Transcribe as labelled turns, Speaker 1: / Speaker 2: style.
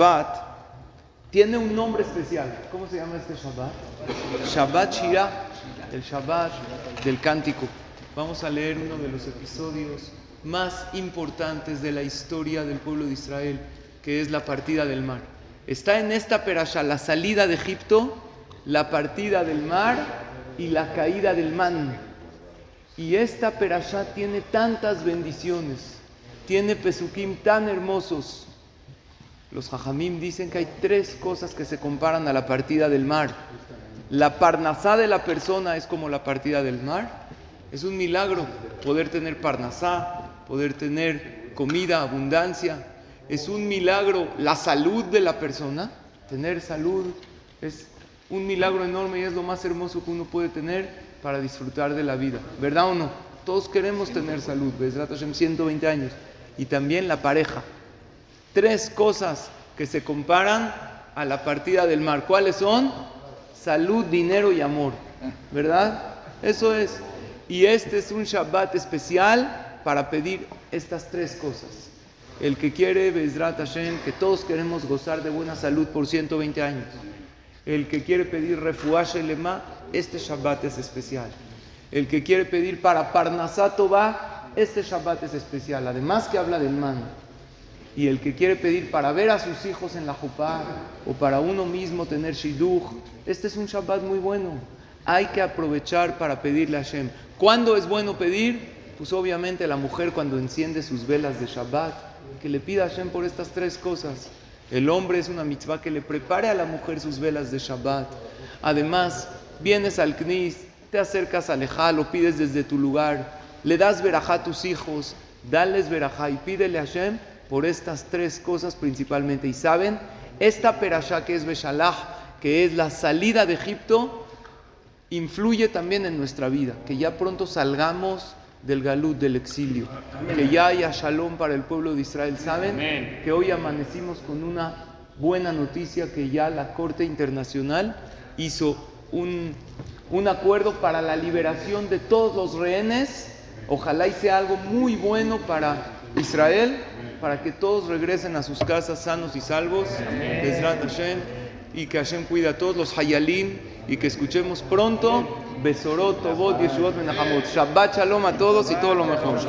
Speaker 1: Shabbat tiene un nombre especial. ¿Cómo se llama este Shabbat? Shabbat Shirah, el Shabbat del cántico. Vamos a leer uno de los episodios más importantes de la historia del pueblo de Israel, que es la partida del mar. Está en esta perasha la salida de Egipto, la partida del mar y la caída del man. Y esta perasha tiene tantas bendiciones, tiene pesukim tan hermosos. Los jajamim dicen que hay tres cosas que se comparan a la partida del mar. La parnasá de la persona es como la partida del mar. Es un milagro poder tener parnasá, poder tener comida, abundancia. Es un milagro la salud de la persona. Tener salud es un milagro enorme y es lo más hermoso que uno puede tener para disfrutar de la vida. ¿Verdad o no? Todos queremos tener salud, Besrat Hashem, 120 años. Y también la pareja. Tres cosas que se comparan a la partida del mar. ¿Cuáles son? Salud, dinero y amor. ¿Verdad? Eso es. Y este es un Shabbat especial para pedir estas tres cosas. El que quiere, Bezrat Hashem, que todos queremos gozar de buena salud por 120 años. El que quiere pedir refuash lema, este Shabbat es especial. El que quiere pedir para Parnasato va, este Shabbat es especial. Además que habla del man. Y el que quiere pedir para ver a sus hijos en la Jupá o para uno mismo tener Shidduch, este es un Shabbat muy bueno. Hay que aprovechar para pedirle a Hashem. ¿Cuándo es bueno pedir? Pues obviamente la mujer cuando enciende sus velas de Shabbat, que le pida a Hashem por estas tres cosas. El hombre es una mitzvah que le prepare a la mujer sus velas de Shabbat. Además, vienes al Knis, te acercas al Ejal, lo pides desde tu lugar, le das verajá a tus hijos, dales verajá y pídele a Hashem por estas tres cosas principalmente. Y saben, esta perashá que es Beshalach, que es la salida de Egipto, influye también en nuestra vida, que ya pronto salgamos del galut, del exilio, que ya haya shalom para el pueblo de Israel. Saben que hoy amanecimos con una buena noticia que ya la Corte Internacional hizo un, un acuerdo para la liberación de todos los rehenes. Ojalá y sea algo muy bueno para Israel, para que todos regresen a sus casas sanos y salvos. Y que Hashem cuide a todos los hayalim y que escuchemos pronto Besorot, Tobot, Yeshuot, Menahamot. Shabbat Shalom a todos y todo lo mejor.